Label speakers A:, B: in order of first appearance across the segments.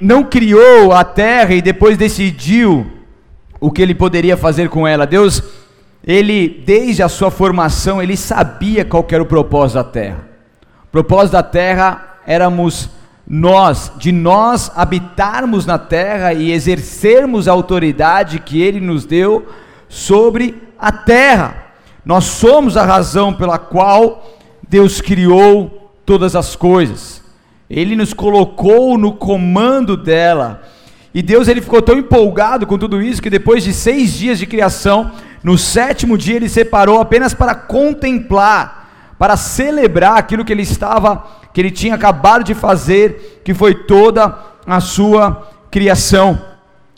A: não criou a terra e depois decidiu o que ele poderia fazer com ela. Deus, ele desde a sua formação, ele sabia qual era o propósito da terra. O propósito da terra éramos nós, de nós habitarmos na terra e exercermos a autoridade que ele nos deu sobre a terra. Nós somos a razão pela qual Deus criou todas as coisas. Ele nos colocou no comando dela. E Deus ele ficou tão empolgado com tudo isso que depois de seis dias de criação, no sétimo dia ele separou apenas para contemplar, para celebrar aquilo que ele estava, que ele tinha acabado de fazer, que foi toda a sua criação.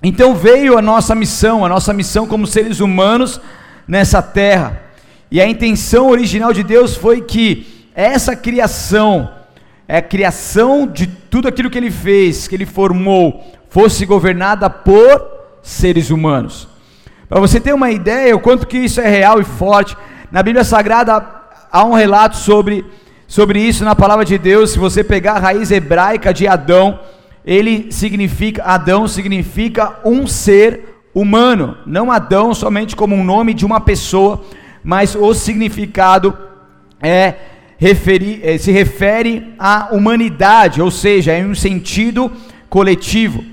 A: Então veio a nossa missão, a nossa missão como seres humanos nessa terra. E a intenção original de Deus foi que essa criação é a criação de tudo aquilo que ele fez, que ele formou, fosse governada por seres humanos. Para você ter uma ideia o quanto que isso é real e forte, na Bíblia Sagrada há um relato sobre, sobre isso na palavra de Deus. Se você pegar a raiz hebraica de Adão, ele significa, Adão significa um ser humano, não Adão somente como um nome de uma pessoa, mas o significado é eh, se refere à humanidade, ou seja, em um sentido coletivo.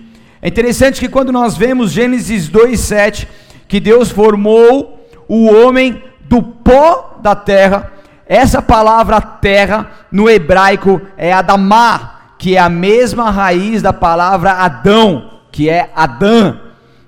A: É interessante que quando nós vemos Gênesis 2:7, que Deus formou o homem do pó da terra, essa palavra terra no hebraico é Adamá, que é a mesma raiz da palavra Adão, que é Adã.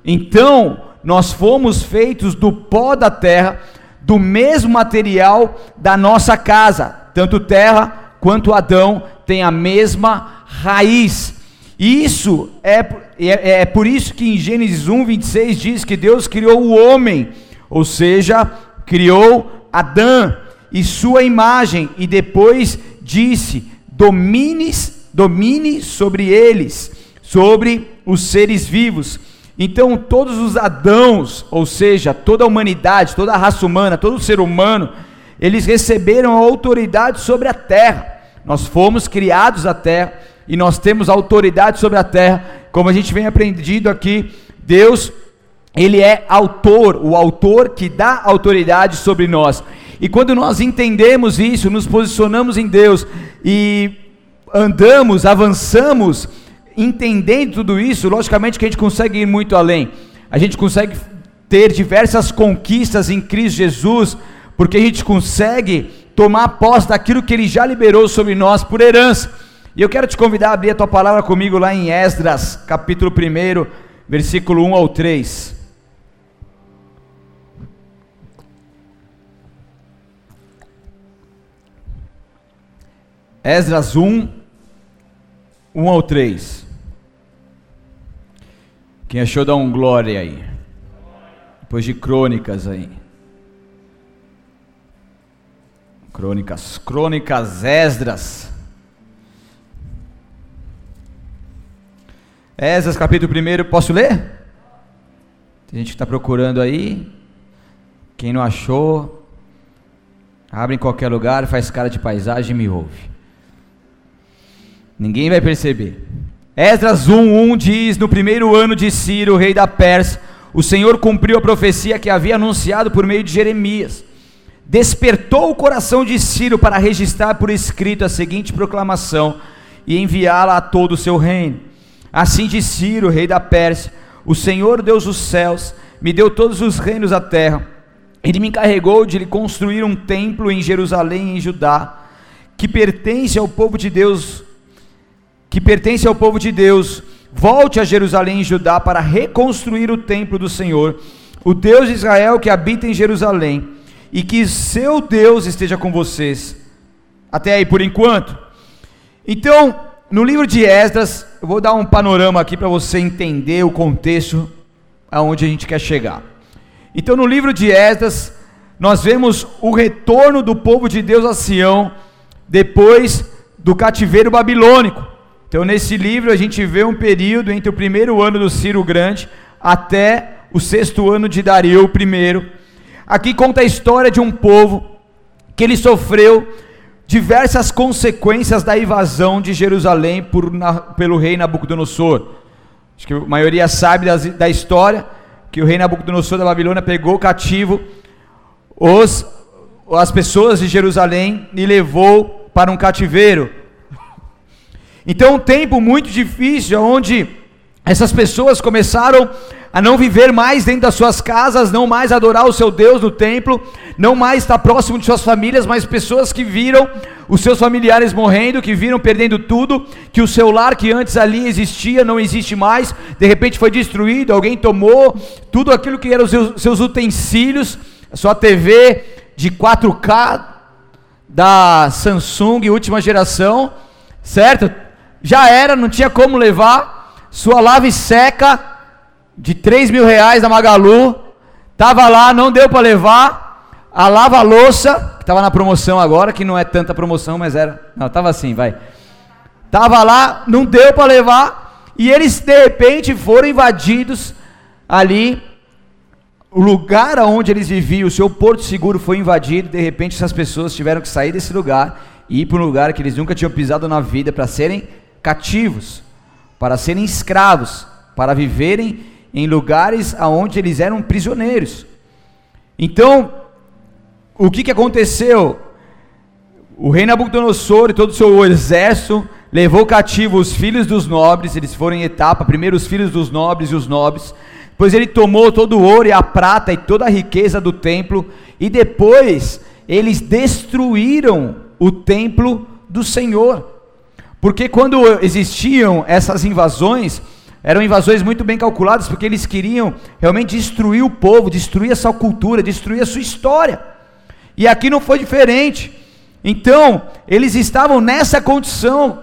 A: Então, nós fomos feitos do pó da terra, do mesmo material da nossa casa, tanto terra quanto Adão tem a mesma raiz. E isso é, é, é por isso que em Gênesis 1, 26 diz que Deus criou o homem, ou seja, criou Adão e sua imagem, e depois disse: domines, domine sobre eles, sobre os seres vivos. Então, todos os Adãos, ou seja, toda a humanidade, toda a raça humana, todo ser humano, eles receberam autoridade sobre a terra. Nós fomos criados à terra e nós temos autoridade sobre a terra, como a gente vem aprendido aqui. Deus, ele é autor, o autor que dá autoridade sobre nós. E quando nós entendemos isso, nos posicionamos em Deus e andamos, avançamos, entendendo tudo isso, logicamente que a gente consegue ir muito além. A gente consegue ter diversas conquistas em Cristo Jesus porque a gente consegue tomar posse daquilo que Ele já liberou sobre nós por herança. E eu quero te convidar a abrir a tua palavra comigo lá em Esdras, capítulo 1, versículo 1 ao 3. Esdras 1, 1 ao 3. Quem achou dá um glória aí. Depois de crônicas aí. Crônicas, Crônicas Esdras. Esdras capítulo 1, posso ler? Tem gente que está procurando aí. Quem não achou, abre em qualquer lugar, faz cara de paisagem e me ouve. Ninguém vai perceber. Esdras 1:1 diz: No primeiro ano de Ciro, rei da Pérsia, o Senhor cumpriu a profecia que havia anunciado por meio de Jeremias despertou o coração de Ciro para registrar por escrito a seguinte proclamação e enviá-la a todo o seu reino. Assim diz Ciro, rei da Pérsia: O Senhor Deus dos céus me deu todos os reinos da terra. Ele me encarregou de lhe construir um templo em Jerusalém, em Judá, que pertence ao povo de Deus, que pertence ao povo de Deus. Volte a Jerusalém e Judá para reconstruir o templo do Senhor, o Deus de Israel que habita em Jerusalém e que seu Deus esteja com vocês. Até aí por enquanto. Então, no livro de Esdras, eu vou dar um panorama aqui para você entender o contexto aonde a gente quer chegar. Então, no livro de Esdras, nós vemos o retorno do povo de Deus a Sião depois do cativeiro babilônico. Então, nesse livro, a gente vê um período entre o primeiro ano do Ciro Grande até o sexto ano de Dario I Aqui conta a história de um povo que ele sofreu diversas consequências da invasão de Jerusalém por, na, pelo rei Nabucodonosor. Acho que a maioria sabe das, da história que o rei Nabucodonosor da Babilônia pegou cativo os, as pessoas de Jerusalém e levou para um cativeiro. Então, um tempo muito difícil, onde essas pessoas começaram a não viver mais dentro das suas casas, não mais adorar o seu Deus no templo, não mais estar próximo de suas famílias, mas pessoas que viram os seus familiares morrendo, que viram perdendo tudo, que o seu lar que antes ali existia não existe mais, de repente foi destruído, alguém tomou tudo aquilo que eram os seus, seus utensílios, a sua TV de 4K da Samsung última geração, certo? Já era, não tinha como levar, sua lave seca de 3 mil reais da Magalu, estava lá, não deu para levar, a lava-louça, que estava na promoção agora, que não é tanta promoção, mas era, não, estava assim, vai, estava lá, não deu para levar, e eles de repente foram invadidos ali, o lugar onde eles viviam, o seu porto seguro foi invadido, de repente essas pessoas tiveram que sair desse lugar e ir para um lugar que eles nunca tinham pisado na vida para serem cativos, para serem escravos, para viverem em lugares aonde eles eram prisioneiros. Então, o que, que aconteceu? O rei Nabucodonosor e todo o seu exército levou cativo os filhos dos nobres, eles foram em etapa, primeiro os filhos dos nobres e os nobres, depois ele tomou todo o ouro e a prata e toda a riqueza do templo, e depois eles destruíram o templo do Senhor. Porque quando existiam essas invasões, eram invasões muito bem calculadas, porque eles queriam realmente destruir o povo, destruir a sua cultura, destruir a sua história. E aqui não foi diferente. Então, eles estavam nessa condição,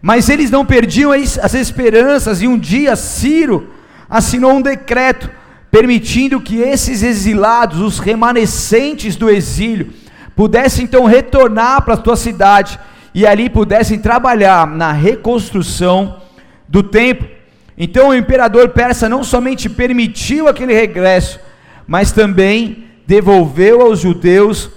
A: mas eles não perdiam as esperanças, e um dia Ciro assinou um decreto permitindo que esses exilados, os remanescentes do exílio, pudessem então retornar para a sua cidade e ali pudessem trabalhar na reconstrução do templo. Então o imperador persa não somente permitiu aquele regresso, mas também devolveu aos judeus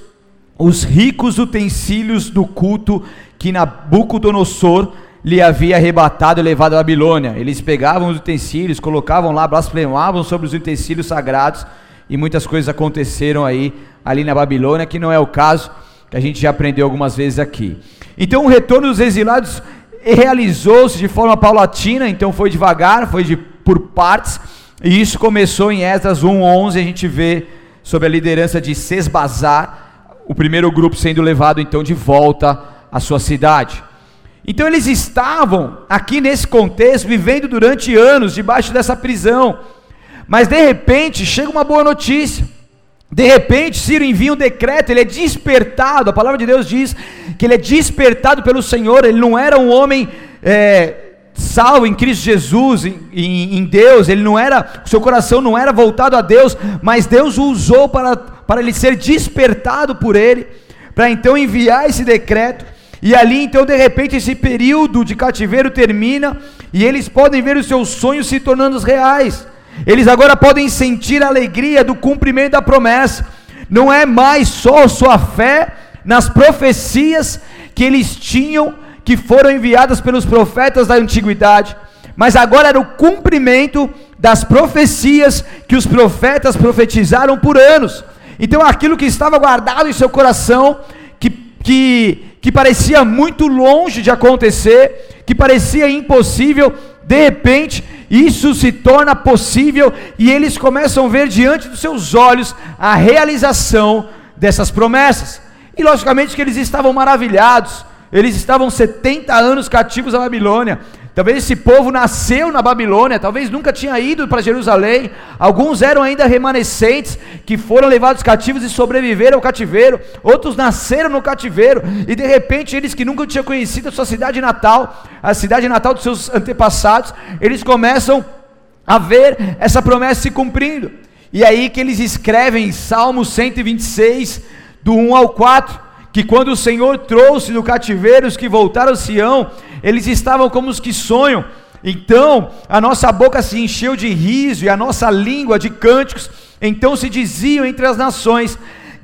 A: os ricos utensílios do culto que Nabucodonosor lhe havia arrebatado e levado à Babilônia. Eles pegavam os utensílios, colocavam lá, blasfemavam sobre os utensílios sagrados e muitas coisas aconteceram aí ali na Babilônia, que não é o caso que a gente já aprendeu algumas vezes aqui. Então o retorno dos exilados realizou-se de forma paulatina, então foi devagar, foi de, por partes, e isso começou em Esdras 1:11, a gente vê sobre a liderança de Sesbazar, o primeiro grupo sendo levado então de volta à sua cidade. Então eles estavam aqui nesse contexto vivendo durante anos debaixo dessa prisão. Mas de repente chega uma boa notícia. De repente, Ciro envia um decreto, ele é despertado, a palavra de Deus diz que ele é despertado pelo Senhor, ele não era um homem é, salvo em Cristo Jesus, em, em, Deus, ele não era, seu coração não era voltado a Deus, mas Deus o usou para, para ele ser despertado por ele, para então enviar esse decreto, e ali então de repente esse período de cativeiro termina, e eles podem ver os seus sonhos se tornando reais, eles agora podem sentir a alegria do cumprimento da promessa. Não é mais só sua fé nas profecias que eles tinham, que foram enviadas pelos profetas da antiguidade, mas agora era o cumprimento das profecias que os profetas profetizaram por anos. Então aquilo que estava guardado em seu coração, que, que, que parecia muito longe de acontecer, que parecia impossível, de repente isso se torna possível e eles começam a ver diante dos seus olhos a realização dessas promessas. E logicamente que eles estavam maravilhados, eles estavam 70 anos cativos à Babilônia. Talvez esse povo nasceu na Babilônia, talvez nunca tinha ido para Jerusalém. Alguns eram ainda remanescentes que foram levados cativos e sobreviveram ao cativeiro. Outros nasceram no cativeiro e de repente eles que nunca tinham conhecido a sua cidade natal, a cidade natal dos seus antepassados, eles começam a ver essa promessa se cumprindo. E aí que eles escrevem Salmo 126, do 1 ao 4, que quando o Senhor trouxe do cativeiro os que voltaram a Sião, eles estavam como os que sonham. Então a nossa boca se encheu de riso e a nossa língua de cânticos. Então se diziam entre as nações: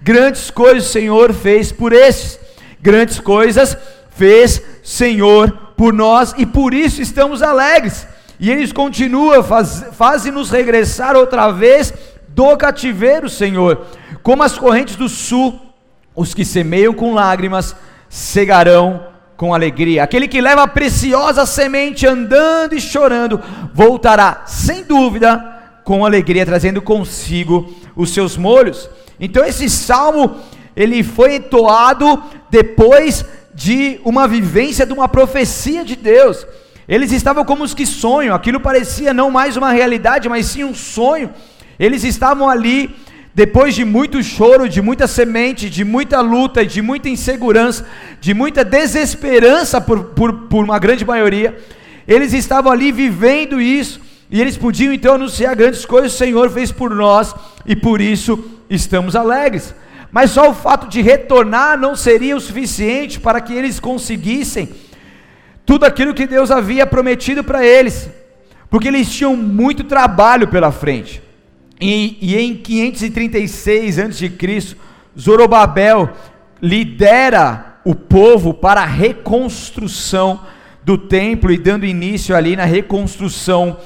A: grandes coisas o Senhor fez por estes grandes coisas fez Senhor por nós e por isso estamos alegres. E eles continuam, faz, fazem-nos regressar outra vez do cativeiro, Senhor. Como as correntes do sul, os que semeiam com lágrimas cegarão com alegria. Aquele que leva a preciosa semente andando e chorando, voltará sem dúvida com alegria, trazendo consigo os seus molhos. Então esse salmo, ele foi entoado depois de uma vivência de uma profecia de Deus. Eles estavam como os que sonham, aquilo parecia não mais uma realidade, mas sim um sonho. Eles estavam ali, depois de muito choro, de muita semente, de muita luta, de muita insegurança, de muita desesperança por, por, por uma grande maioria, eles estavam ali vivendo isso, e eles podiam então anunciar grandes coisas, o Senhor fez por nós, e por isso estamos alegres. Mas só o fato de retornar não seria o suficiente para que eles conseguissem tudo aquilo que Deus havia prometido para eles, porque eles tinham muito trabalho pela frente. E, e em 536 a.C., Zorobabel lidera o povo para a reconstrução do templo e dando início ali na reconstrução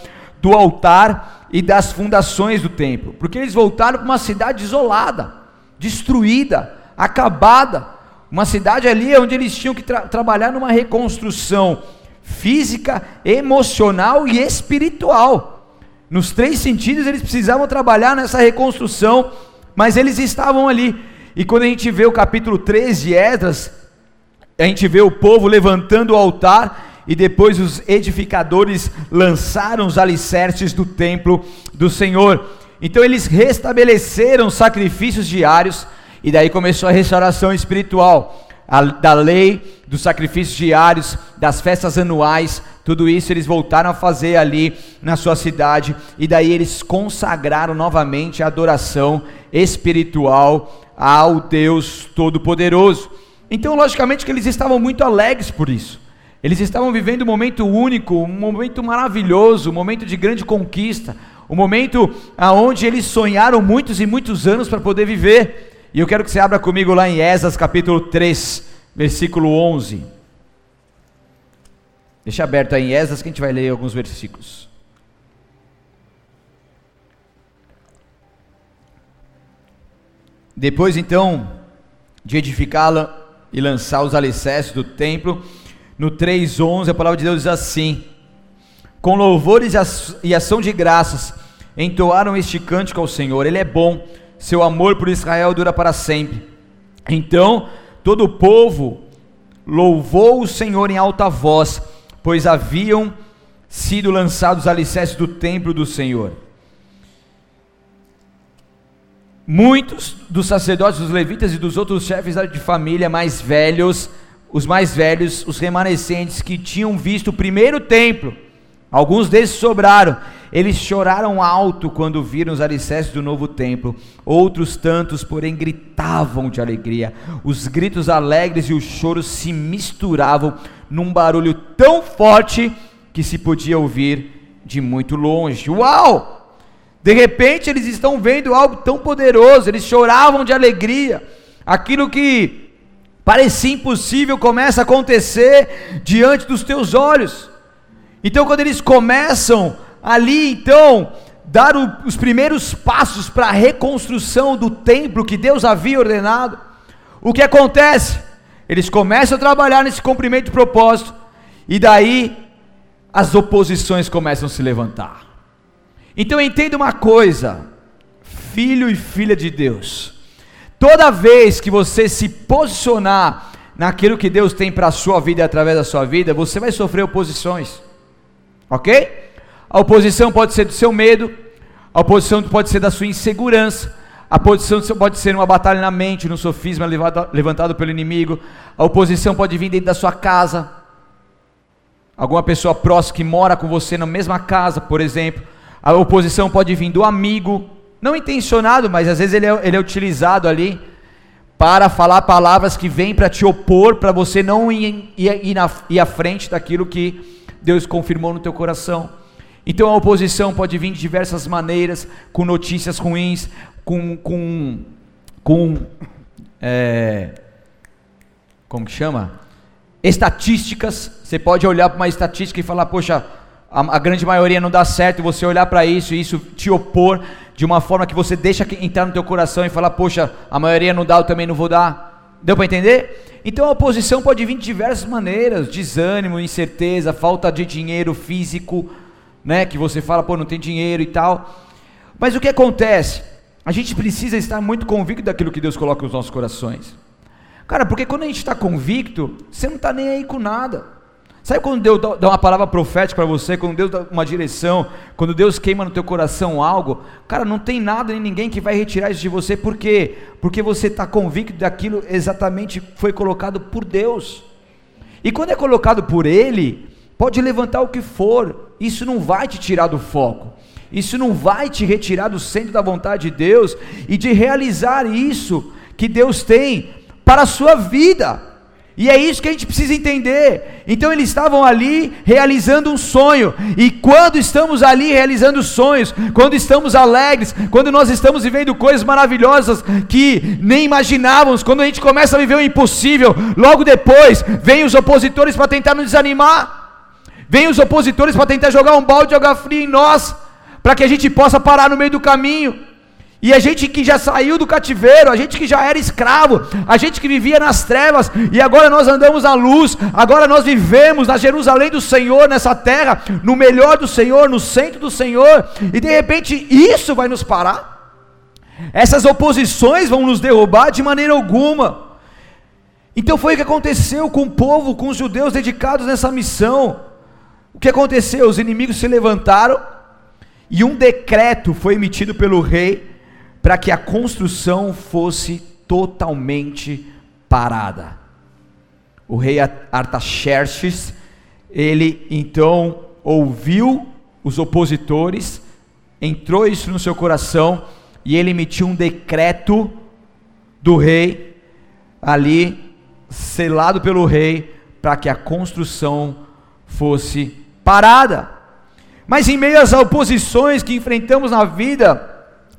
A: do altar e das fundações do templo, porque eles voltaram para uma cidade isolada, destruída, acabada, uma cidade ali onde eles tinham que tra trabalhar numa reconstrução física, emocional e espiritual. Nos três sentidos eles precisavam trabalhar nessa reconstrução, mas eles estavam ali. E quando a gente vê o capítulo 13 de Esdras, a gente vê o povo levantando o altar e depois os edificadores lançaram os alicerces do templo do Senhor. Então eles restabeleceram sacrifícios diários, e daí começou a restauração espiritual, da lei, dos sacrifícios diários, das festas anuais, tudo isso eles voltaram a fazer ali na sua cidade, e daí eles consagraram novamente a adoração espiritual ao Deus Todo-Poderoso. Então, logicamente, que eles estavam muito alegres por isso. Eles estavam vivendo um momento único, um momento maravilhoso, um momento de grande conquista, um momento aonde eles sonharam muitos e muitos anos para poder viver. E eu quero que você abra comigo lá em Esas capítulo 3, versículo 11. Deixa aberto aí em Esas que a gente vai ler alguns versículos. Depois então de edificá-la e lançar os alicerces do templo, no 3:11 a palavra de Deus diz assim: Com louvores e ação de graças entoaram este cântico ao Senhor. Ele é bom seu amor por Israel dura para sempre. Então todo o povo louvou o Senhor em alta voz, pois haviam sido lançados alicerces do templo do Senhor. Muitos dos sacerdotes, dos levitas e dos outros chefes de família mais velhos, os mais velhos, os remanescentes que tinham visto o primeiro templo, alguns desses sobraram, eles choraram alto quando viram os alicerces do novo templo. Outros tantos, porém, gritavam de alegria. Os gritos alegres e os choros se misturavam num barulho tão forte que se podia ouvir de muito longe. Uau! De repente eles estão vendo algo tão poderoso, eles choravam de alegria. Aquilo que parecia impossível começa a acontecer diante dos teus olhos. Então, quando eles começam ali então dar o, os primeiros passos para a reconstrução do templo que Deus havia ordenado, o que acontece? Eles começam a trabalhar nesse cumprimento de propósito, e daí as oposições começam a se levantar. Então entenda uma coisa, filho e filha de Deus, toda vez que você se posicionar naquilo que Deus tem para a sua vida através da sua vida, você vai sofrer oposições, ok? A oposição pode ser do seu medo, a oposição pode ser da sua insegurança, a oposição pode ser uma batalha na mente, no sofisma levantado pelo inimigo, a oposição pode vir dentro da sua casa, alguma pessoa próxima que mora com você na mesma casa, por exemplo, a oposição pode vir do amigo, não intencionado, mas às vezes ele é, ele é utilizado ali para falar palavras que vêm para te opor, para você não ir, ir, ir, na, ir à frente daquilo que Deus confirmou no teu coração. Então a oposição pode vir de diversas maneiras, com notícias ruins, com, com, com, é, como que chama? Estatísticas. Você pode olhar para uma estatística e falar, poxa, a, a grande maioria não dá certo, e você olhar para isso e isso te opor de uma forma que você deixa entrar no teu coração e falar, poxa, a maioria não dá, eu também não vou dar. Deu para entender? Então a oposição pode vir de diversas maneiras: desânimo, incerteza, falta de dinheiro físico, né? Que você fala, pô, não tem dinheiro e tal. Mas o que acontece? A gente precisa estar muito convicto daquilo que Deus coloca nos nossos corações. Cara, porque quando a gente está convicto, você não está nem aí com nada. Sabe quando Deus dá uma palavra profética para você, quando Deus dá uma direção, quando Deus queima no teu coração algo, cara, não tem nada nem ninguém que vai retirar isso de você, por quê? Porque você está convicto daquilo exatamente foi colocado por Deus. E quando é colocado por Ele, pode levantar o que for, isso não vai te tirar do foco, isso não vai te retirar do centro da vontade de Deus e de realizar isso que Deus tem para a sua vida. E é isso que a gente precisa entender. Então eles estavam ali realizando um sonho. E quando estamos ali realizando sonhos, quando estamos alegres, quando nós estamos vivendo coisas maravilhosas que nem imaginávamos, quando a gente começa a viver o impossível, logo depois vem os opositores para tentar nos desanimar. Vem os opositores para tentar jogar um balde de água fria em nós, para que a gente possa parar no meio do caminho. E a gente que já saiu do cativeiro, a gente que já era escravo, a gente que vivia nas trevas, e agora nós andamos à luz, agora nós vivemos na Jerusalém do Senhor, nessa terra, no melhor do Senhor, no centro do Senhor, e de repente isso vai nos parar. Essas oposições vão nos derrubar de maneira alguma. Então foi o que aconteceu com o povo, com os judeus dedicados nessa missão. O que aconteceu? Os inimigos se levantaram e um decreto foi emitido pelo rei para que a construção fosse totalmente parada. O rei Artaxerxes, ele então ouviu os opositores, entrou isso no seu coração e ele emitiu um decreto do rei ali selado pelo rei para que a construção fosse parada. Mas em meio às oposições que enfrentamos na vida,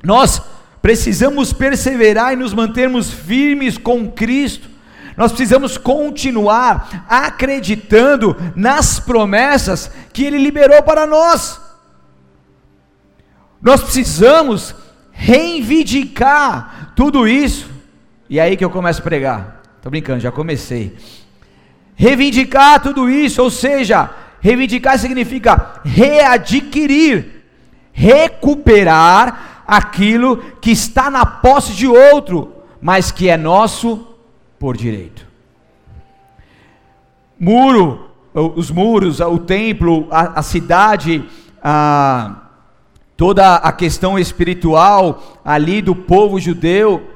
A: nós Precisamos perseverar e nos mantermos firmes com Cristo. Nós precisamos continuar acreditando nas promessas que Ele liberou para nós. Nós precisamos reivindicar tudo isso. E é aí que eu começo a pregar. Estou brincando, já comecei. Reivindicar tudo isso, ou seja, reivindicar significa readquirir, recuperar aquilo que está na posse de outro, mas que é nosso por direito. Muro, os muros, o templo, a, a cidade, a, toda a questão espiritual ali do povo judeu,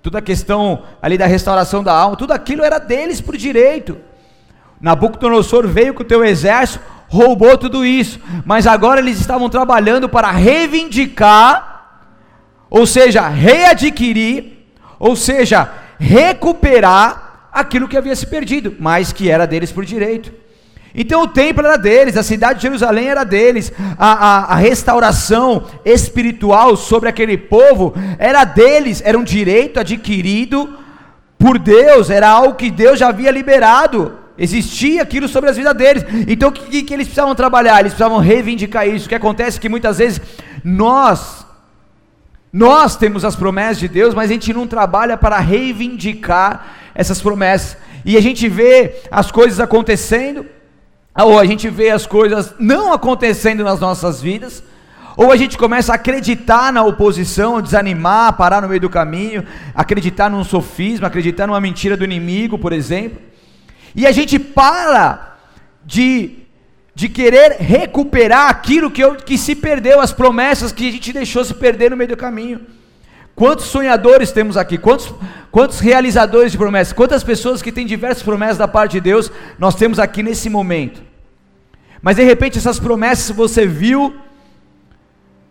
A: toda a questão ali da restauração da alma, tudo aquilo era deles por direito. Nabucodonosor veio com o teu exército, roubou tudo isso, mas agora eles estavam trabalhando para reivindicar ou seja, readquirir, ou seja, recuperar aquilo que havia se perdido, mas que era deles por direito. Então o templo era deles, a cidade de Jerusalém era deles, a, a, a, restauração espiritual sobre aquele povo era deles, era um direito adquirido por Deus, era algo que Deus já havia liberado, existia aquilo sobre as vidas deles. Então o que, que eles precisavam trabalhar? Eles precisavam reivindicar isso. O que acontece é que muitas vezes nós nós temos as promessas de Deus, mas a gente não trabalha para reivindicar essas promessas. E a gente vê as coisas acontecendo, ou a gente vê as coisas não acontecendo nas nossas vidas, ou a gente começa a acreditar na oposição, desanimar, parar no meio do caminho, acreditar num sofisma, acreditar numa mentira do inimigo, por exemplo. E a gente para de de querer recuperar aquilo que, eu, que se perdeu, as promessas que a gente deixou se perder no meio do caminho. Quantos sonhadores temos aqui? Quantos, quantos realizadores de promessas? Quantas pessoas que têm diversas promessas da parte de Deus nós temos aqui nesse momento? Mas de repente essas promessas você viu,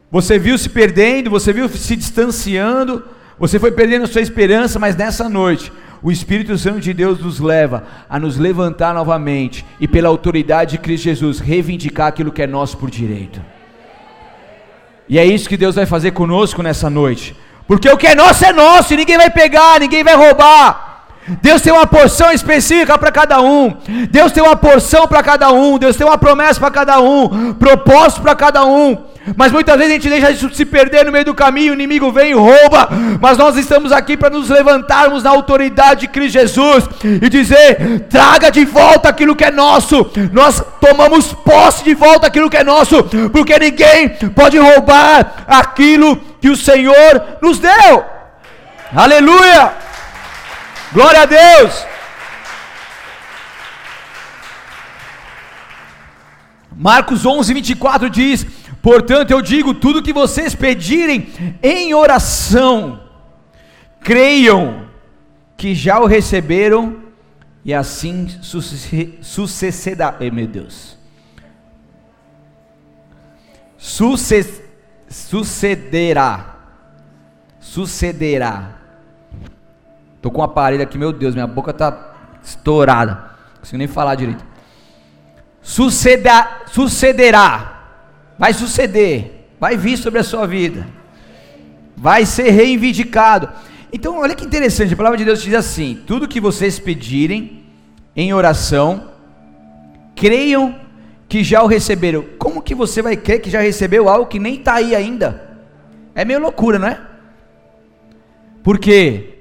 A: você viu se perdendo, você viu se distanciando, você foi perdendo a sua esperança, mas nessa noite o Espírito Santo de Deus nos leva a nos levantar novamente e, pela autoridade de Cristo Jesus, reivindicar aquilo que é nosso por direito. E é isso que Deus vai fazer conosco nessa noite, porque o que é nosso é nosso e ninguém vai pegar, ninguém vai roubar. Deus tem uma porção específica para cada um. Deus tem uma porção para cada um. Deus tem uma promessa para cada um. Propósito para cada um. Mas muitas vezes a gente deixa isso se perder no meio do caminho, o inimigo vem e rouba. Mas nós estamos aqui para nos levantarmos na autoridade de Cristo Jesus e dizer: traga de volta aquilo que é nosso. Nós tomamos posse de volta aquilo que é nosso, porque ninguém pode roubar aquilo que o Senhor nos deu. Aleluia! Glória a Deus! Marcos 11, 24 diz: Portanto, eu digo: tudo que vocês pedirem em oração, creiam que já o receberam, e assim sucederá. Ei, meu Deus. sucederá. Sucederá. Estou com um aparelho aqui, meu Deus, minha boca está estourada. Não consigo nem falar direito. Suceda, sucederá vai suceder, vai vir sobre a sua vida, vai ser reivindicado. Então, olha que interessante, a palavra de Deus diz assim: tudo que vocês pedirem em oração, creiam que já o receberam. Como que você vai crer que já recebeu algo que nem está aí ainda? É meio loucura, não é? Por quê?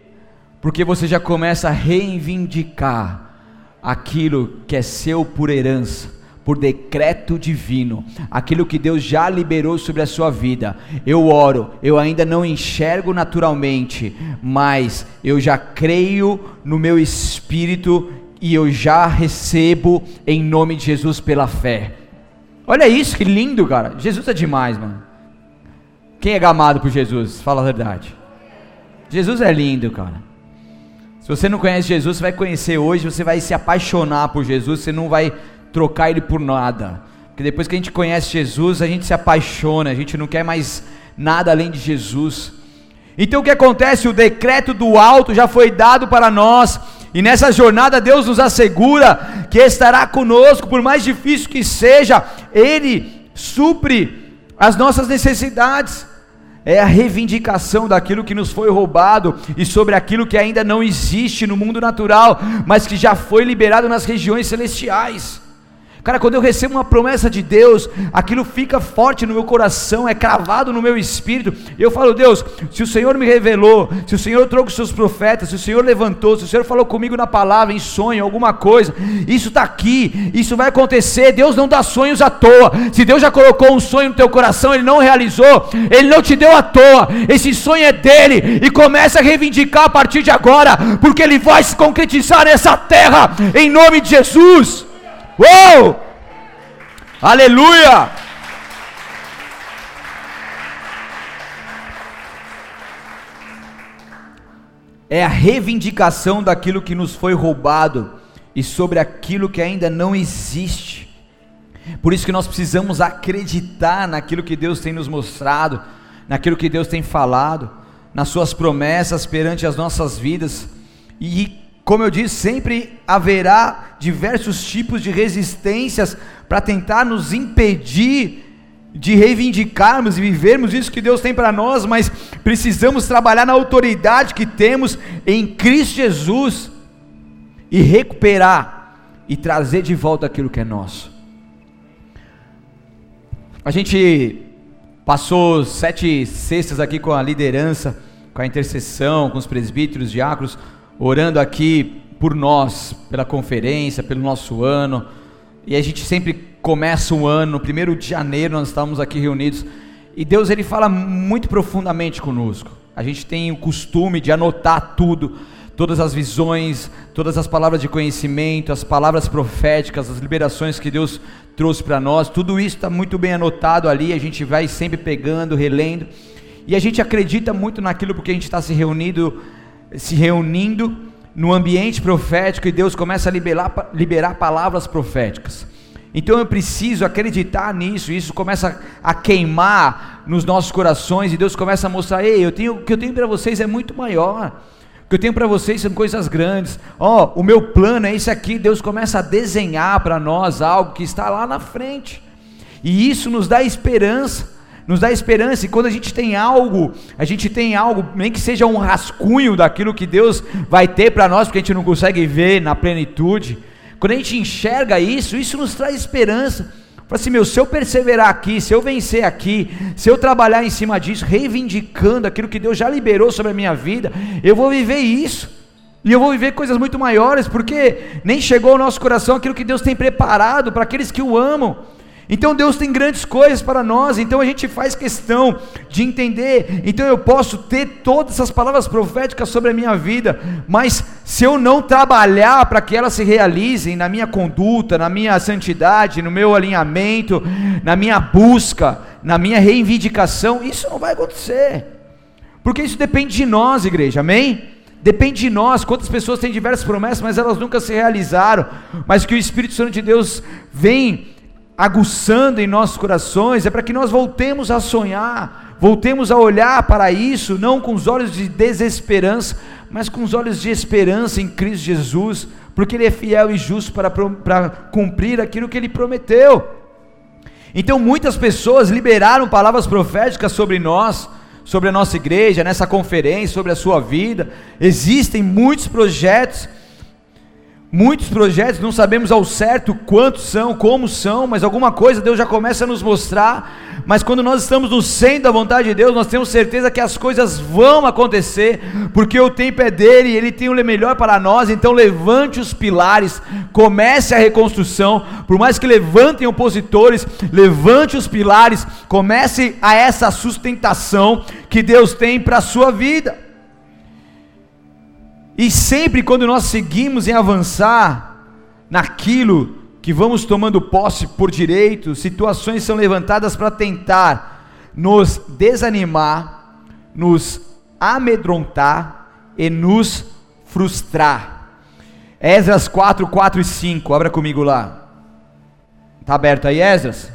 A: Porque você já começa a reivindicar aquilo que é seu por herança por decreto divino, aquilo que Deus já liberou sobre a sua vida. Eu oro, eu ainda não enxergo naturalmente, mas eu já creio no meu espírito e eu já recebo em nome de Jesus pela fé. Olha isso, que lindo, cara. Jesus é demais, mano. Quem é gamado por Jesus? Fala a verdade. Jesus é lindo, cara. Se você não conhece Jesus, você vai conhecer hoje, você vai se apaixonar por Jesus, você não vai trocar ele por nada. Porque depois que a gente conhece Jesus, a gente se apaixona, a gente não quer mais nada além de Jesus. Então o que acontece? O decreto do alto já foi dado para nós, e nessa jornada Deus nos assegura que estará conosco, por mais difícil que seja, Ele supre as nossas necessidades. É a reivindicação daquilo que nos foi roubado e sobre aquilo que ainda não existe no mundo natural, mas que já foi liberado nas regiões celestiais. Cara, quando eu recebo uma promessa de Deus, aquilo fica forte no meu coração, é cravado no meu espírito. Eu falo, Deus, se o Senhor me revelou, se o Senhor trouxe seus profetas, se o Senhor levantou, se o Senhor falou comigo na palavra, em sonho, alguma coisa, isso está aqui, isso vai acontecer. Deus não dá sonhos à toa. Se Deus já colocou um sonho no teu coração, Ele não realizou, Ele não te deu à toa. Esse sonho é dele e começa a reivindicar a partir de agora, porque Ele vai se concretizar nessa terra, em nome de Jesus. Uou! Aleluia! É a reivindicação daquilo que nos foi roubado e sobre aquilo que ainda não existe. Por isso que nós precisamos acreditar naquilo que Deus tem nos mostrado, naquilo que Deus tem falado, nas suas promessas perante as nossas vidas e como eu disse, sempre haverá diversos tipos de resistências para tentar nos impedir de reivindicarmos e vivermos isso que Deus tem para nós, mas precisamos trabalhar na autoridade que temos em Cristo Jesus e recuperar e trazer de volta aquilo que é nosso. A gente passou sete sextas aqui com a liderança, com a intercessão, com os presbíteros, diáconos orando aqui por nós, pela conferência, pelo nosso ano. E a gente sempre começa o ano, no primeiro de janeiro nós estamos aqui reunidos. E Deus ele fala muito profundamente conosco. A gente tem o costume de anotar tudo, todas as visões, todas as palavras de conhecimento, as palavras proféticas, as liberações que Deus trouxe para nós. Tudo isso está muito bem anotado ali. A gente vai sempre pegando, relendo. E a gente acredita muito naquilo porque a gente está se reunindo se reunindo no ambiente profético e Deus começa a liberar, liberar palavras proféticas. Então eu preciso acreditar nisso, isso começa a queimar nos nossos corações e Deus começa a mostrar: ei, eu tenho, o que eu tenho para vocês é muito maior. O que eu tenho para vocês são coisas grandes. Ó, oh, o meu plano é esse aqui. Deus começa a desenhar para nós algo que está lá na frente. E isso nos dá esperança nos dá esperança, e quando a gente tem algo, a gente tem algo, nem que seja um rascunho daquilo que Deus vai ter para nós, porque a gente não consegue ver na plenitude, quando a gente enxerga isso, isso nos traz esperança. Fala assim, meu, se eu perseverar aqui, se eu vencer aqui, se eu trabalhar em cima disso, reivindicando aquilo que Deus já liberou sobre a minha vida, eu vou viver isso. E eu vou viver coisas muito maiores, porque nem chegou ao nosso coração aquilo que Deus tem preparado para aqueles que o amam. Então Deus tem grandes coisas para nós, então a gente faz questão de entender. Então eu posso ter todas essas palavras proféticas sobre a minha vida, mas se eu não trabalhar para que elas se realizem na minha conduta, na minha santidade, no meu alinhamento, na minha busca, na minha reivindicação, isso não vai acontecer. Porque isso depende de nós, igreja. Amém? Depende de nós, quantas pessoas têm diversas promessas, mas elas nunca se realizaram. Mas que o Espírito Santo de Deus vem aguçando em nossos corações, é para que nós voltemos a sonhar, voltemos a olhar para isso, não com os olhos de desesperança, mas com os olhos de esperança em Cristo Jesus, porque Ele é fiel e justo para, para cumprir aquilo que Ele prometeu. Então, muitas pessoas liberaram palavras proféticas sobre nós, sobre a nossa igreja, nessa conferência, sobre a sua vida. Existem muitos projetos Muitos projetos não sabemos ao certo quantos são, como são, mas alguma coisa Deus já começa a nos mostrar. Mas quando nós estamos no centro da vontade de Deus, nós temos certeza que as coisas vão acontecer, porque o tempo é dele e ele tem o melhor para nós. Então levante os pilares, comece a reconstrução. Por mais que levantem opositores, levante os pilares, comece a essa sustentação que Deus tem para a sua vida. E sempre quando nós seguimos em avançar naquilo que vamos tomando posse por direito, situações são levantadas para tentar nos desanimar, nos amedrontar e nos frustrar. Esdras 4, 4 e 5, abra comigo lá. Está aberto aí, Esdras?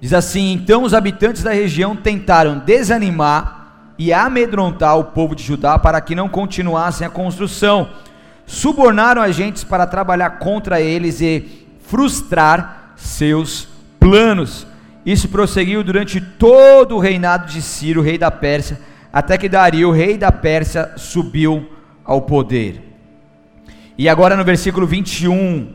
A: Diz assim: Então os habitantes da região tentaram desanimar e amedrontar o povo de Judá para que não continuassem a construção. Subornaram agentes para trabalhar contra eles e frustrar seus planos. Isso prosseguiu durante todo o reinado de Ciro, rei da Pérsia, até que Dario, rei da Pérsia, subiu ao poder. E agora no versículo 21,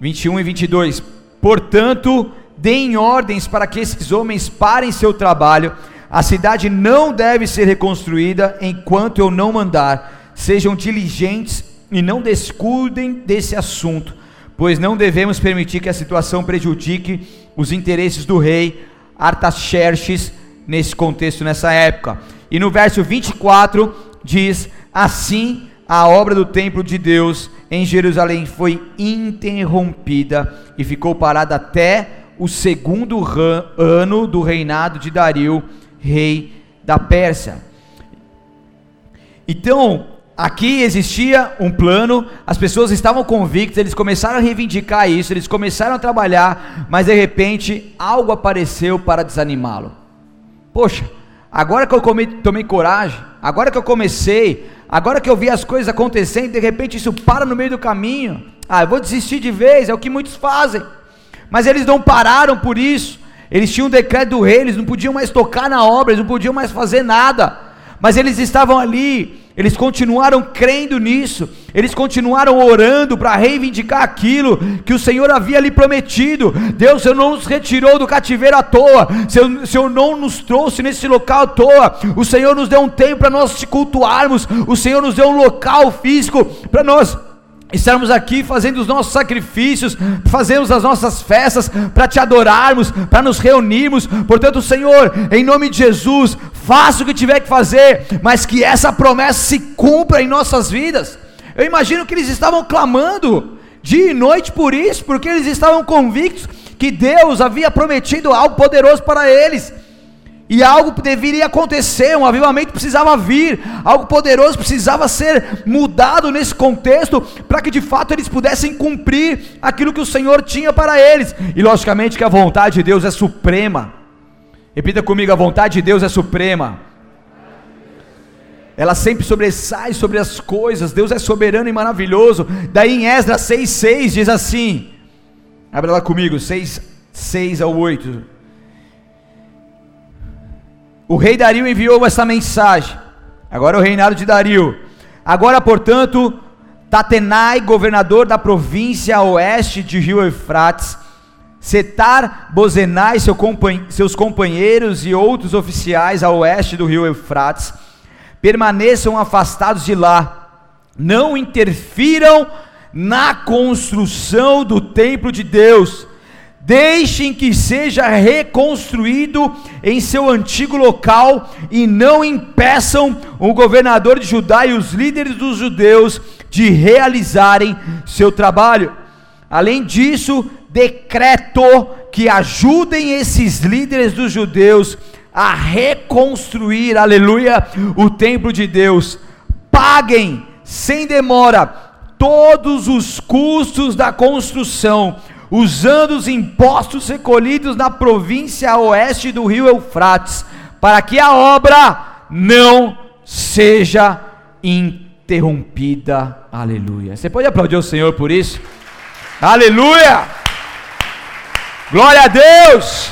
A: 21 e 22: Portanto, deem ordens para que esses homens parem seu trabalho a cidade não deve ser reconstruída enquanto eu não mandar. Sejam diligentes e não descuidem desse assunto, pois não devemos permitir que a situação prejudique os interesses do rei Artaxerxes nesse contexto, nessa época. E no verso 24 diz: Assim a obra do templo de Deus em Jerusalém foi interrompida e ficou parada até o segundo ano do reinado de Dario, rei da Pérsia. Então, aqui existia um plano, as pessoas estavam convictas, eles começaram a reivindicar isso, eles começaram a trabalhar, mas de repente algo apareceu para desanimá-lo. Poxa, agora que eu tomei coragem, agora que eu comecei, agora que eu vi as coisas acontecendo, de repente isso para no meio do caminho. Ah, eu vou desistir de vez, é o que muitos fazem. Mas eles não pararam por isso. Eles tinham um decreto do rei, eles não podiam mais tocar na obra, eles não podiam mais fazer nada. Mas eles estavam ali, eles continuaram crendo nisso, eles continuaram orando para reivindicar aquilo que o Senhor havia lhe prometido. Deus, Senhor não nos retirou do cativeiro à toa, Senhor, Senhor não nos trouxe nesse local à toa, o Senhor nos deu um tempo para nós te cultuarmos, o Senhor nos deu um local físico para nós estarmos aqui fazendo os nossos sacrifícios, fazemos as nossas festas para te adorarmos, para nos reunirmos. Portanto, Senhor, em nome de Jesus, faça o que tiver que fazer, mas que essa promessa se cumpra em nossas vidas. Eu imagino que eles estavam clamando dia e noite por isso, porque eles estavam convictos que Deus havia prometido algo poderoso para eles. E algo deveria acontecer, um avivamento precisava vir, algo poderoso precisava ser mudado nesse contexto, para que de fato eles pudessem cumprir aquilo que o Senhor tinha para eles. E logicamente que a vontade de Deus é suprema. Repita comigo: a vontade de Deus é suprema. Ela sempre sobressai sobre as coisas, Deus é soberano e maravilhoso. Daí em Esdras 6,6 diz assim: Abra lá comigo, 6, 6 ao 8. O rei Dario enviou essa mensagem. Agora é o reinado de Dario. Agora, portanto, Tatenai, governador da província oeste de Rio Eufrates, Setar Bozenai, seu seus companheiros e outros oficiais a oeste do rio Eufrates, permaneçam afastados de lá, não interfiram na construção do templo de Deus, deixem que seja reconstruído em seu antigo local e não impeçam o governador de Judá e os líderes dos judeus de realizarem seu trabalho. Além disso, decreto que ajudem esses líderes dos judeus a reconstruir, aleluia, o templo de Deus. Paguem sem demora todos os custos da construção, usando os impostos recolhidos na província oeste do rio Eufrates, para que a obra não seja interrompida. Aleluia. Você pode aplaudir o Senhor por isso? Aleluia! Glória a Deus!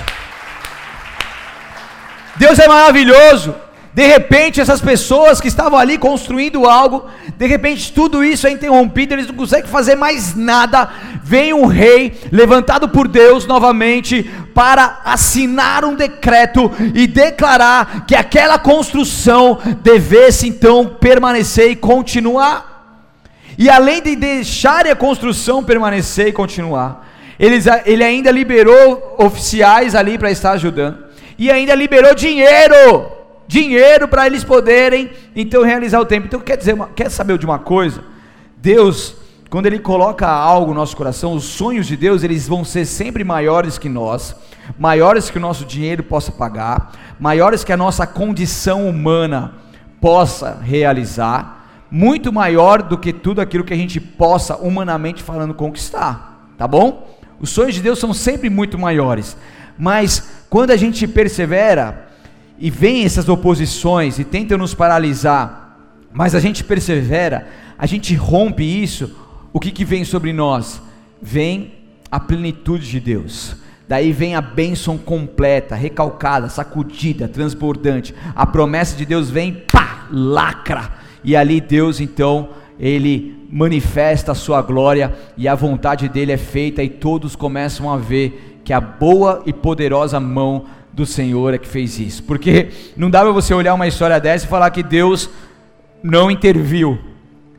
A: Deus é maravilhoso. De repente, essas pessoas que estavam ali construindo algo, de repente tudo isso é interrompido, eles não conseguem fazer mais nada. Vem um rei levantado por Deus novamente para assinar um decreto e declarar que aquela construção devesse então permanecer e continuar. E além de deixar a construção permanecer e continuar, eles, ele ainda liberou oficiais ali para estar ajudando e ainda liberou dinheiro, dinheiro para eles poderem então realizar o templo. Então quer dizer, quer saber de uma coisa? Deus, quando ele coloca algo no nosso coração, os sonhos de Deus, eles vão ser sempre maiores que nós, maiores que o nosso dinheiro possa pagar, maiores que a nossa condição humana possa realizar, muito maior do que tudo aquilo que a gente possa humanamente falando conquistar, tá bom? Os sonhos de Deus são sempre muito maiores. Mas quando a gente persevera e vem essas oposições e tentam nos paralisar, mas a gente persevera, a gente rompe isso, o que, que vem sobre nós? Vem a plenitude de Deus. Daí vem a bênção completa, recalcada, sacudida, transbordante. A promessa de Deus vem, pá, lacra. E ali Deus então, ele manifesta a sua glória e a vontade dele é feita e todos começam a ver que a boa e poderosa mão do Senhor é que fez isso. Porque não dá para você olhar uma história dessa e falar que Deus não interviu,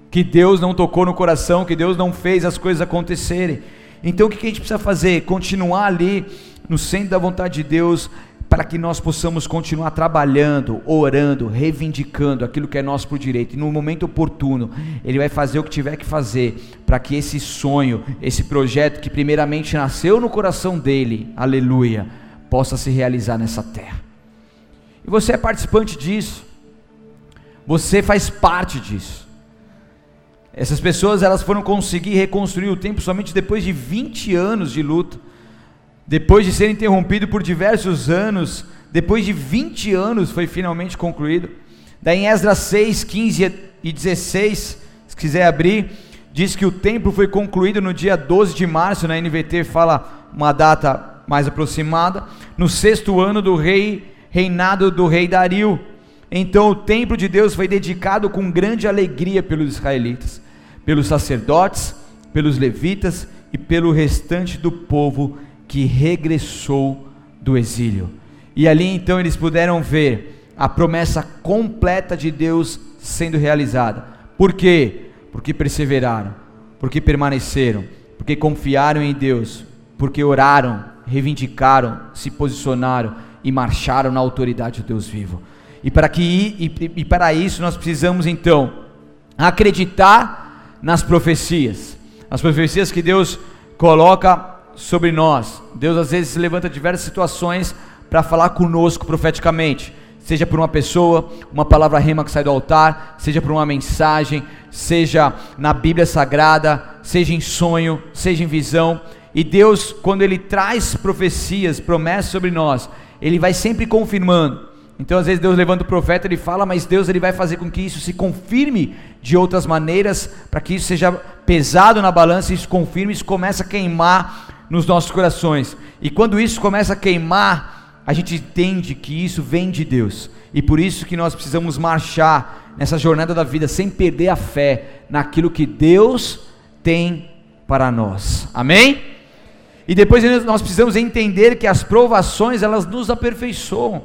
A: que Deus não tocou no coração, que Deus não fez as coisas acontecerem. Então o que a gente precisa fazer? Continuar ali no centro da vontade de Deus, para que nós possamos continuar trabalhando, orando, reivindicando aquilo que é nosso por direito. E no momento oportuno, Ele vai fazer o que tiver que fazer para que esse sonho, esse projeto que primeiramente nasceu no coração dele, aleluia, possa se realizar nessa terra. E você é participante disso. Você faz parte disso. Essas pessoas elas foram conseguir reconstruir o templo somente depois de 20 anos de luta. Depois de ser interrompido por diversos anos, depois de 20 anos foi finalmente concluído. Daí em Esdras 6, 15 e 16, se quiser abrir, diz que o templo foi concluído no dia 12 de março, na NVT fala uma data mais aproximada, no sexto ano do rei, reinado do rei Dario. Então o templo de Deus foi dedicado com grande alegria pelos israelitas, pelos sacerdotes, pelos levitas e pelo restante do povo que regressou do exílio. E ali então eles puderam ver a promessa completa de Deus sendo realizada. Por quê? Porque perseveraram, porque permaneceram, porque confiaram em Deus, porque oraram, reivindicaram, se posicionaram e marcharam na autoridade do Deus vivo. E para, que, e, e para isso nós precisamos então acreditar nas profecias, as profecias que Deus coloca sobre nós. Deus às vezes levanta diversas situações para falar conosco profeticamente, seja por uma pessoa, uma palavra rema que sai do altar, seja por uma mensagem, seja na Bíblia Sagrada, seja em sonho, seja em visão. E Deus, quando Ele traz profecias, promessas sobre nós, Ele vai sempre confirmando. Então, às vezes Deus levanta o profeta, ele fala, mas Deus ele vai fazer com que isso se confirme de outras maneiras, para que isso seja pesado na balança, isso confirme, isso começa a queimar nos nossos corações. E quando isso começa a queimar, a gente entende que isso vem de Deus. E por isso que nós precisamos marchar nessa jornada da vida sem perder a fé naquilo que Deus tem para nós. Amém? E depois nós precisamos entender que as provações elas nos aperfeiçoam,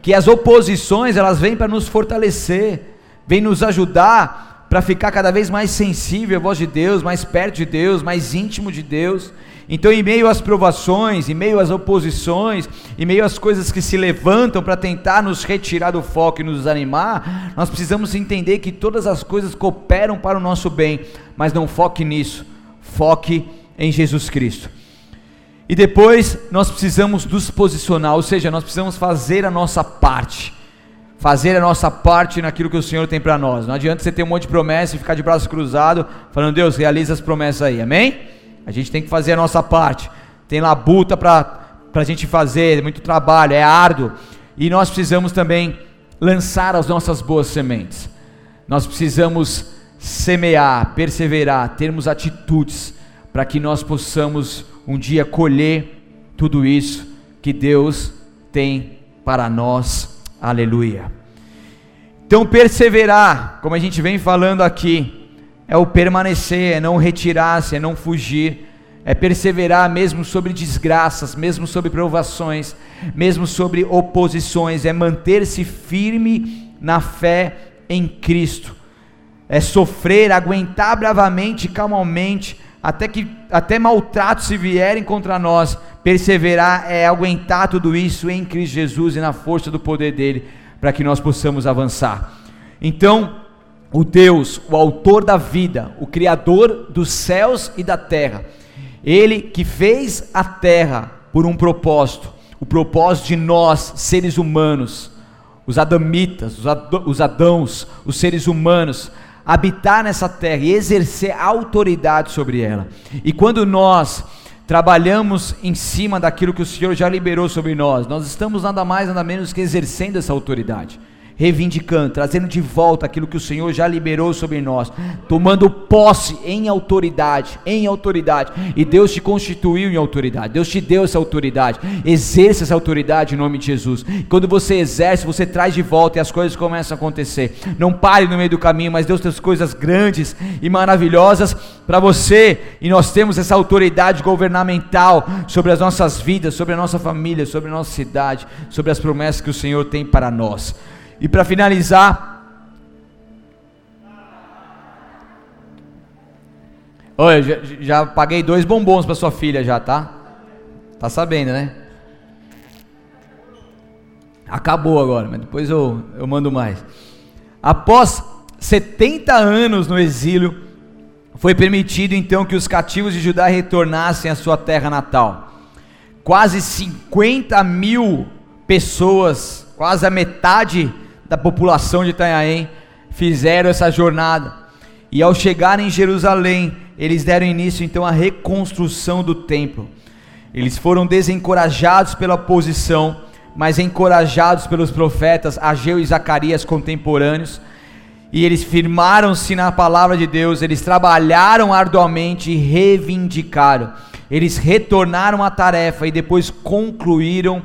A: que as oposições elas vêm para nos fortalecer, vêm nos ajudar para ficar cada vez mais sensível à voz de Deus, mais perto de Deus, mais íntimo de Deus. Então, em meio às provações, em meio às oposições, em meio às coisas que se levantam para tentar nos retirar do foco e nos desanimar, nós precisamos entender que todas as coisas cooperam para o nosso bem, mas não foque nisso, foque em Jesus Cristo. E depois nós precisamos nos posicionar, ou seja, nós precisamos fazer a nossa parte. Fazer a nossa parte naquilo que o Senhor tem para nós. Não adianta você ter um monte de promessa e ficar de braço cruzado, falando, Deus, realiza as promessas aí, amém? A gente tem que fazer a nossa parte. Tem labuta para a gente fazer, é muito trabalho, é árduo. E nós precisamos também lançar as nossas boas sementes. Nós precisamos semear, perseverar, termos atitudes para que nós possamos um dia colher tudo isso que Deus tem para nós. Aleluia. Então, perseverar, como a gente vem falando aqui, é o permanecer, é não retirar-se, é não fugir, é perseverar mesmo sobre desgraças, mesmo sobre provações, mesmo sobre oposições, é manter-se firme na fé em Cristo, é sofrer, aguentar bravamente, calmamente, até que até maltratos se vierem contra nós, perseverar é aguentar tudo isso em Cristo Jesus e na força do poder dele, para que nós possamos avançar. Então, o Deus, o autor da vida, o criador dos céus e da terra, ele que fez a terra por um propósito, o propósito de nós, seres humanos, os adamitas, os adãos, os seres humanos, habitar nessa terra e exercer autoridade sobre ela. E quando nós trabalhamos em cima daquilo que o Senhor já liberou sobre nós, nós estamos nada mais, nada menos que exercendo essa autoridade reivindicando, trazendo de volta aquilo que o Senhor já liberou sobre nós, tomando posse em autoridade, em autoridade. E Deus te constituiu em autoridade. Deus te deu essa autoridade. Exerça essa autoridade em nome de Jesus. Quando você exerce, você traz de volta e as coisas começam a acontecer. Não pare no meio do caminho, mas Deus tem coisas grandes e maravilhosas para você. E nós temos essa autoridade governamental sobre as nossas vidas, sobre a nossa família, sobre a nossa cidade, sobre as promessas que o Senhor tem para nós. E para finalizar, olha, já, já paguei dois bombons para sua filha já, tá? Tá sabendo, né? Acabou agora, mas depois eu, eu mando mais. Após 70 anos no exílio, foi permitido então que os cativos de Judá retornassem à sua terra natal. Quase 50 mil pessoas, quase a metade da população de Itanhaém fizeram essa jornada. E ao chegar em Jerusalém, eles deram início então à reconstrução do templo. Eles foram desencorajados pela oposição, mas encorajados pelos profetas Ageu e Zacarias contemporâneos. E eles firmaram-se na palavra de Deus, eles trabalharam arduamente e reivindicaram. Eles retornaram à tarefa e depois concluíram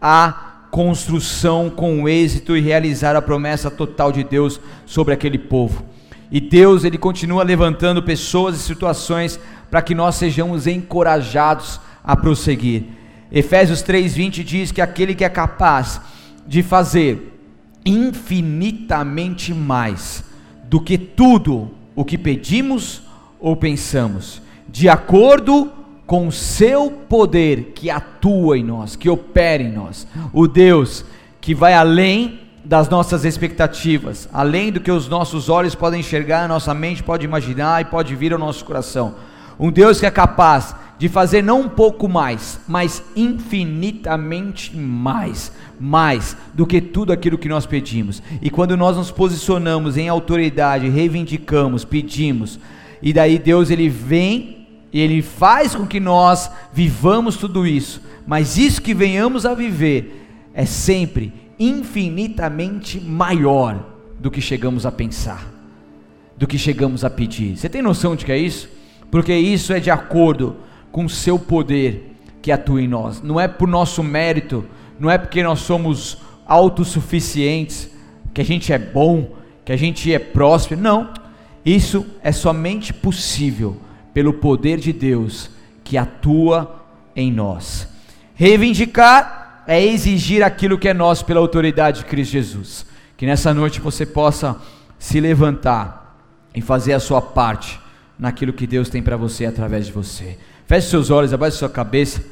A: a construção com êxito e realizar a promessa total de Deus sobre aquele povo. E Deus, ele continua levantando pessoas e situações para que nós sejamos encorajados a prosseguir. Efésios 3:20 diz que aquele que é capaz de fazer infinitamente mais do que tudo o que pedimos ou pensamos, de acordo com o seu poder que atua em nós, que opera em nós. O Deus que vai além das nossas expectativas, além do que os nossos olhos podem enxergar, a nossa mente pode imaginar e pode vir ao nosso coração. Um Deus que é capaz de fazer não um pouco mais, mas infinitamente mais, mais do que tudo aquilo que nós pedimos. E quando nós nos posicionamos em autoridade, reivindicamos, pedimos, e daí Deus ele vem e Ele faz com que nós vivamos tudo isso, mas isso que venhamos a viver é sempre infinitamente maior do que chegamos a pensar, do que chegamos a pedir. Você tem noção de que é isso? Porque isso é de acordo com seu poder que atua em nós. Não é por nosso mérito, não é porque nós somos autossuficientes, que a gente é bom, que a gente é próspero. Não. Isso é somente possível pelo poder de Deus que atua em nós. Reivindicar é exigir aquilo que é nosso pela autoridade de Cristo Jesus. Que nessa noite você possa se levantar e fazer a sua parte naquilo que Deus tem para você através de você. Feche seus olhos, abaixe sua cabeça.